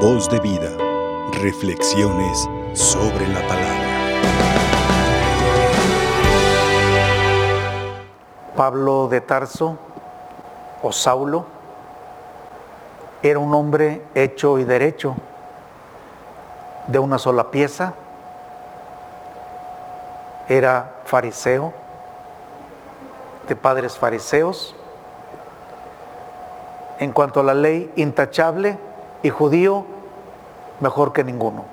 Voz de vida. Reflexiones sobre la palabra. Pablo de Tarso o Saulo era un hombre hecho y derecho, de una sola pieza, era fariseo, de padres fariseos, en cuanto a la ley, intachable y judío, mejor que ninguno.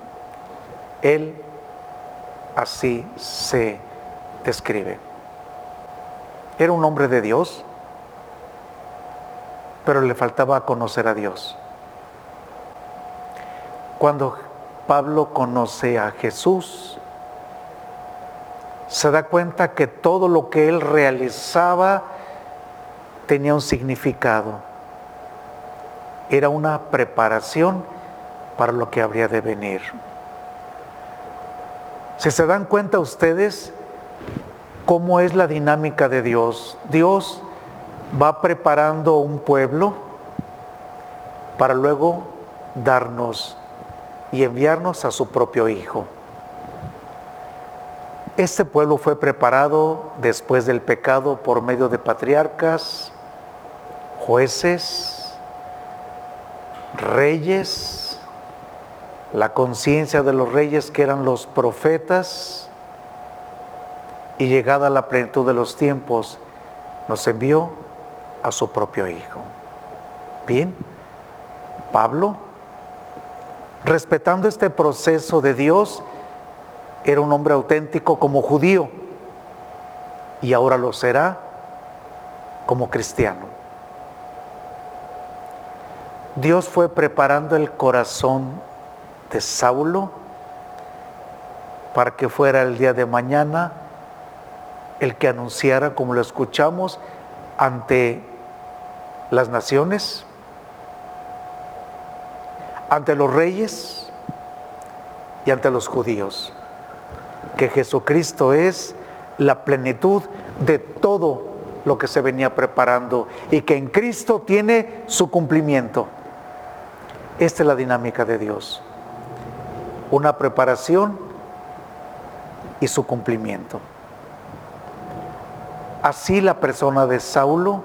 Él así se describe. Era un hombre de Dios, pero le faltaba conocer a Dios. Cuando Pablo conoce a Jesús, se da cuenta que todo lo que él realizaba tenía un significado era una preparación para lo que habría de venir. Si se dan cuenta ustedes cómo es la dinámica de Dios, Dios va preparando un pueblo para luego darnos y enviarnos a su propio Hijo. Este pueblo fue preparado después del pecado por medio de patriarcas, jueces, reyes, la conciencia de los reyes que eran los profetas, y llegada la plenitud de los tiempos, nos envió a su propio Hijo. Bien, Pablo, respetando este proceso de Dios, era un hombre auténtico como judío y ahora lo será como cristiano. Dios fue preparando el corazón de Saulo para que fuera el día de mañana el que anunciara, como lo escuchamos, ante las naciones, ante los reyes y ante los judíos, que Jesucristo es la plenitud de todo lo que se venía preparando y que en Cristo tiene su cumplimiento. Esta es la dinámica de Dios. Una preparación y su cumplimiento. Así la persona de Saulo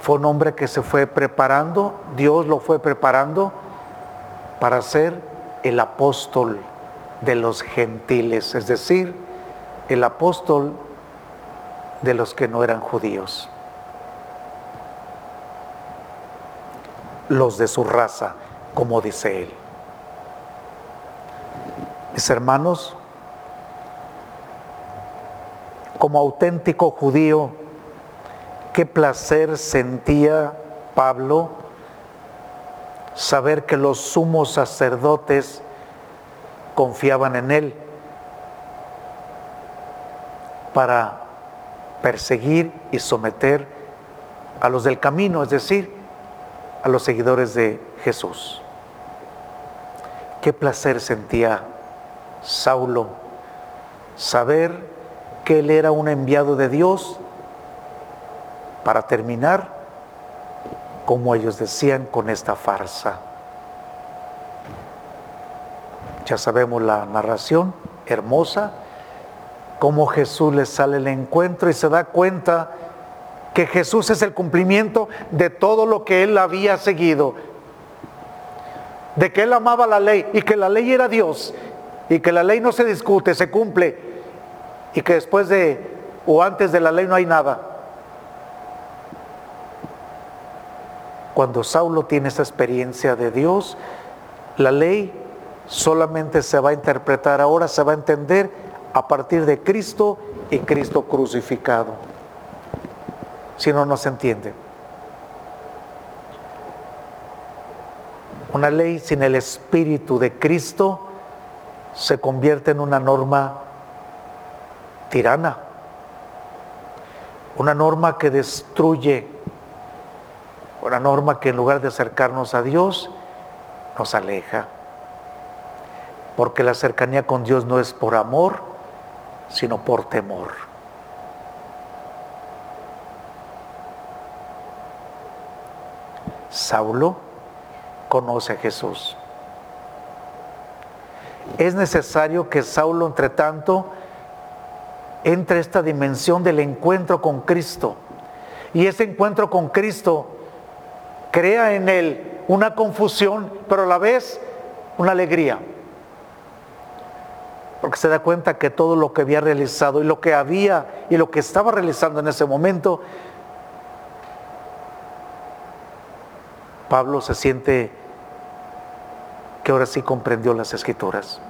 fue un hombre que se fue preparando, Dios lo fue preparando para ser el apóstol de los gentiles, es decir, el apóstol de los que no eran judíos, los de su raza, como dice él. Mis hermanos, como auténtico judío, qué placer sentía Pablo saber que los sumos sacerdotes confiaban en él para perseguir y someter a los del camino, es decir, a los seguidores de Jesús. Qué placer sentía Saulo saber que él era un enviado de Dios para terminar, como ellos decían, con esta farsa. Ya sabemos la narración hermosa, cómo Jesús le sale el encuentro y se da cuenta que Jesús es el cumplimiento de todo lo que él había seguido, de que él amaba la ley y que la ley era Dios y que la ley no se discute, se cumple y que después de o antes de la ley no hay nada. Cuando Saulo tiene esa experiencia de Dios, la ley solamente se va a interpretar ahora, se va a entender a partir de Cristo y Cristo crucificado. Si no, no se entiende. Una ley sin el Espíritu de Cristo se convierte en una norma tirana, una norma que destruye, una norma que en lugar de acercarnos a Dios, nos aleja. Porque la cercanía con Dios no es por amor, sino por temor. Saulo conoce a Jesús. es necesario que Saulo, entre tanto, entre esta dimensión del encuentro con Cristo. Y ese encuentro con Cristo crea en él una confusión, pero a la vez una alegría. Porque se da cuenta que todo lo que había realizado y lo que había y lo que estaba realizando en ese momento, Pablo se siente que ahora sí comprendió las escrituras.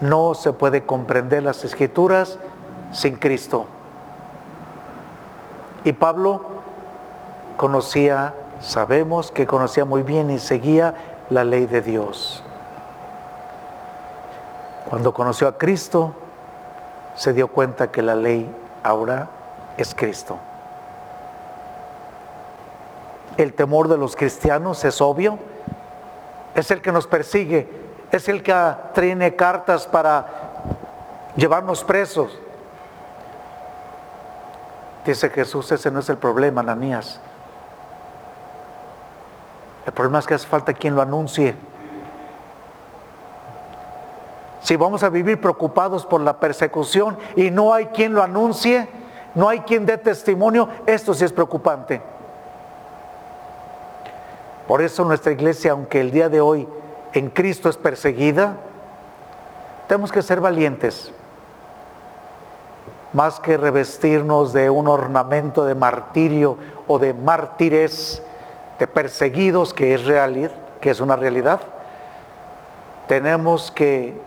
No se puede comprender las escrituras sin Cristo. Y Pablo conocía, sabemos que conocía muy bien y seguía la ley de Dios. Cuando conoció a Cristo, se dio cuenta que la ley ahora es Cristo. El temor de los cristianos es obvio, es el que nos persigue, es el que tiene cartas para llevarnos presos. Dice Jesús, ese no es el problema, Ananías. El problema es que hace falta quien lo anuncie. Si vamos a vivir preocupados por la persecución y no hay quien lo anuncie, no hay quien dé testimonio, esto sí es preocupante. Por eso nuestra iglesia, aunque el día de hoy en Cristo es perseguida, tenemos que ser valientes. Más que revestirnos de un ornamento de martirio o de mártires, de perseguidos, que es, realidad, que es una realidad, tenemos que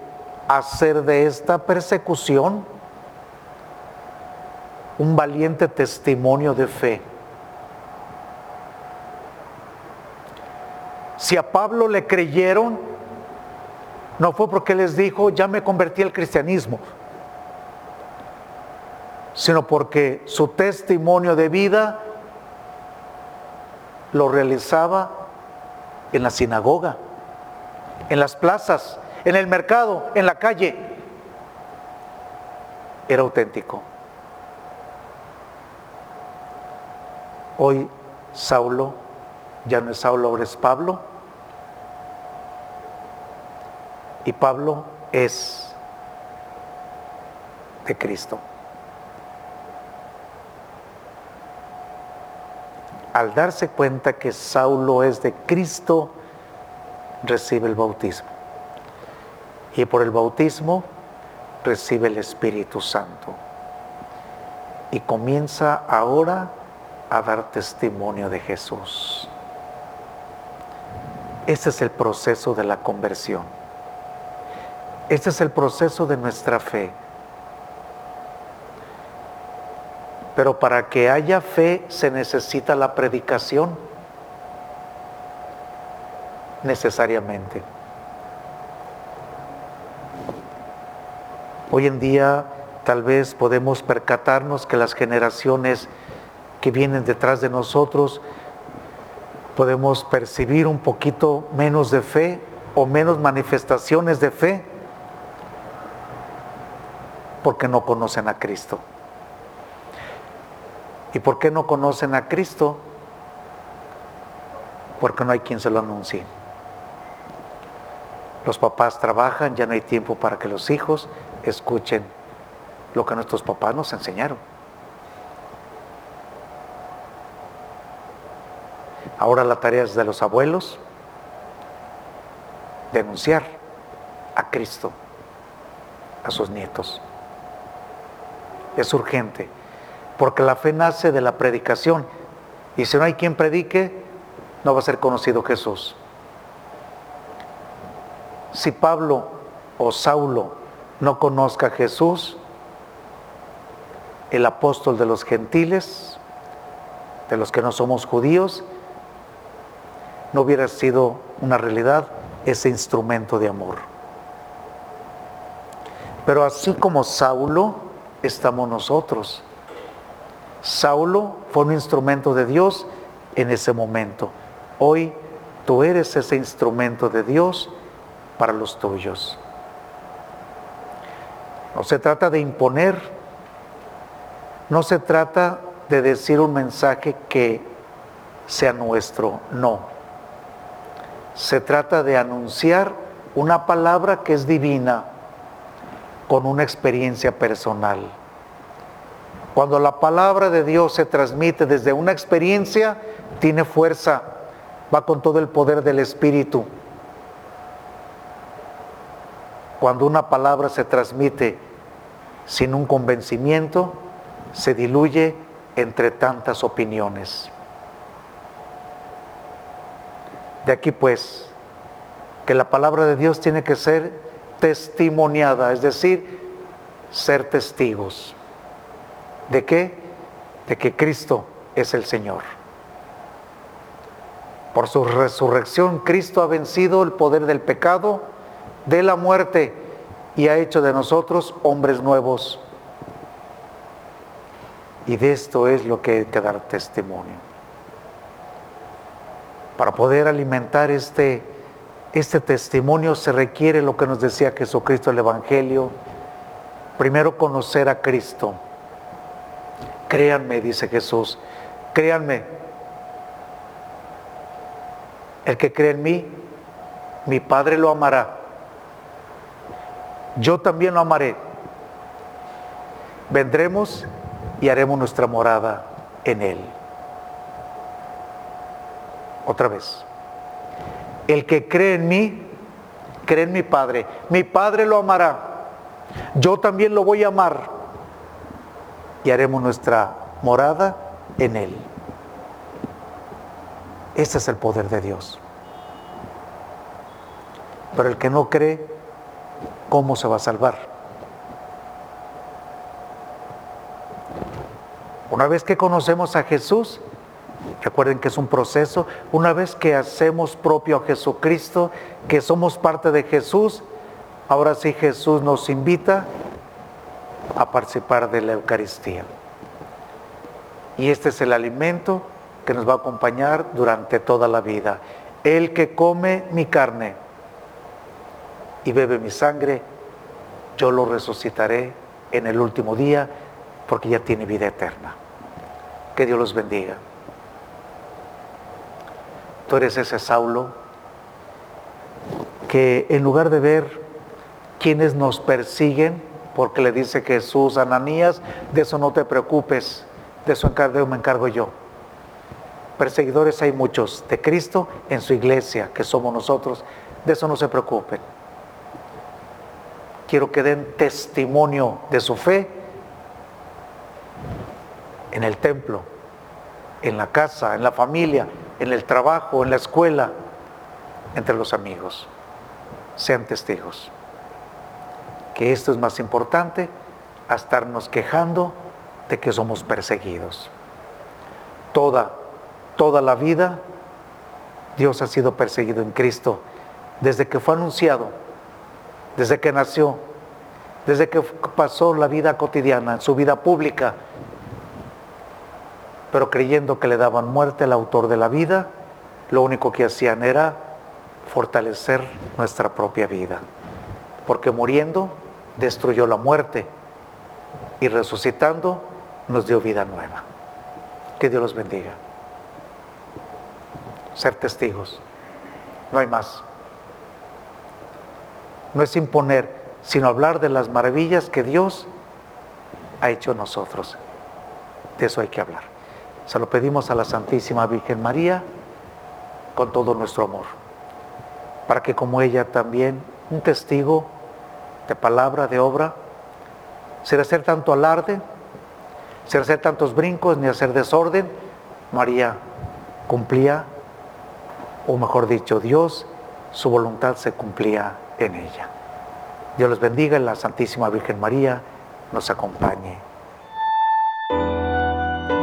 hacer de esta persecución un valiente testimonio de fe. Si a Pablo le creyeron, no fue porque les dijo, ya me convertí al cristianismo, sino porque su testimonio de vida lo realizaba en la sinagoga, en las plazas, en el mercado, en la calle. Era auténtico. Hoy Saulo ya no es Saulo, ahora es Pablo. Y Pablo es de Cristo. Al darse cuenta que Saulo es de Cristo, recibe el bautismo. Y por el bautismo recibe el Espíritu Santo. Y comienza ahora a dar testimonio de Jesús. Ese es el proceso de la conversión. Este es el proceso de nuestra fe. Pero para que haya fe se necesita la predicación, necesariamente. Hoy en día tal vez podemos percatarnos que las generaciones que vienen detrás de nosotros podemos percibir un poquito menos de fe o menos manifestaciones de fe porque no conocen a Cristo. ¿Y por qué no conocen a Cristo? Porque no hay quien se lo anuncie. Los papás trabajan, ya no hay tiempo para que los hijos escuchen lo que nuestros papás nos enseñaron. Ahora la tarea es de los abuelos denunciar a Cristo a sus nietos. Es urgente, porque la fe nace de la predicación. Y si no hay quien predique, no va a ser conocido Jesús. Si Pablo o Saulo no conozca a Jesús, el apóstol de los gentiles, de los que no somos judíos, no hubiera sido una realidad ese instrumento de amor. Pero así como Saulo, estamos nosotros. Saulo fue un instrumento de Dios en ese momento. Hoy tú eres ese instrumento de Dios para los tuyos. No se trata de imponer, no se trata de decir un mensaje que sea nuestro, no se trata de anunciar una palabra que es divina con una experiencia personal. Cuando la palabra de Dios se transmite desde una experiencia, tiene fuerza, va con todo el poder del Espíritu. Cuando una palabra se transmite sin un convencimiento, se diluye entre tantas opiniones. De aquí pues, que la palabra de Dios tiene que ser testimoniada, es decir, ser testigos. ¿De qué? De que Cristo es el Señor. Por su resurrección, Cristo ha vencido el poder del pecado, de la muerte, y ha hecho de nosotros hombres nuevos. Y de esto es lo que hay que dar testimonio. Para poder alimentar este, este testimonio se requiere lo que nos decía Jesucristo el Evangelio. Primero conocer a Cristo. Créanme, dice Jesús, créanme. El que cree en mí, mi Padre lo amará. Yo también lo amaré. Vendremos y haremos nuestra morada en él. Otra vez. El que cree en mí, cree en mi Padre. Mi Padre lo amará. Yo también lo voy a amar. Y haremos nuestra morada en Él. Ese es el poder de Dios. Pero el que no cree, ¿cómo se va a salvar? Una vez que conocemos a Jesús, recuerden que es un proceso, una vez que hacemos propio a Jesucristo, que somos parte de Jesús, ahora sí Jesús nos invita a participar de la Eucaristía. Y este es el alimento que nos va a acompañar durante toda la vida. El que come mi carne y bebe mi sangre, yo lo resucitaré en el último día porque ya tiene vida eterna. Que Dios los bendiga. Tú eres ese Saulo que en lugar de ver quienes nos persiguen, porque le dice Jesús Ananías, de eso no te preocupes, de eso me encargo yo. Perseguidores hay muchos de Cristo en su iglesia, que somos nosotros, de eso no se preocupen. Quiero que den testimonio de su fe en el templo, en la casa, en la familia, en el trabajo, en la escuela, entre los amigos. Sean testigos. Que esto es más importante a estarnos quejando de que somos perseguidos. Toda, toda la vida Dios ha sido perseguido en Cristo desde que fue anunciado, desde que nació, desde que pasó la vida cotidiana, su vida pública, pero creyendo que le daban muerte al autor de la vida, lo único que hacían era fortalecer nuestra propia vida, porque muriendo destruyó la muerte y resucitando nos dio vida nueva. Que Dios los bendiga. Ser testigos, no hay más. No es imponer, sino hablar de las maravillas que Dios ha hecho en nosotros. De eso hay que hablar. Se lo pedimos a la Santísima Virgen María con todo nuestro amor, para que como ella también, un testigo de palabra, de obra, sin hacer tanto alarde, sin hacer tantos brincos ni hacer desorden, María cumplía, o mejor dicho, Dios, su voluntad se cumplía en ella. Dios los bendiga y la Santísima Virgen María nos acompañe.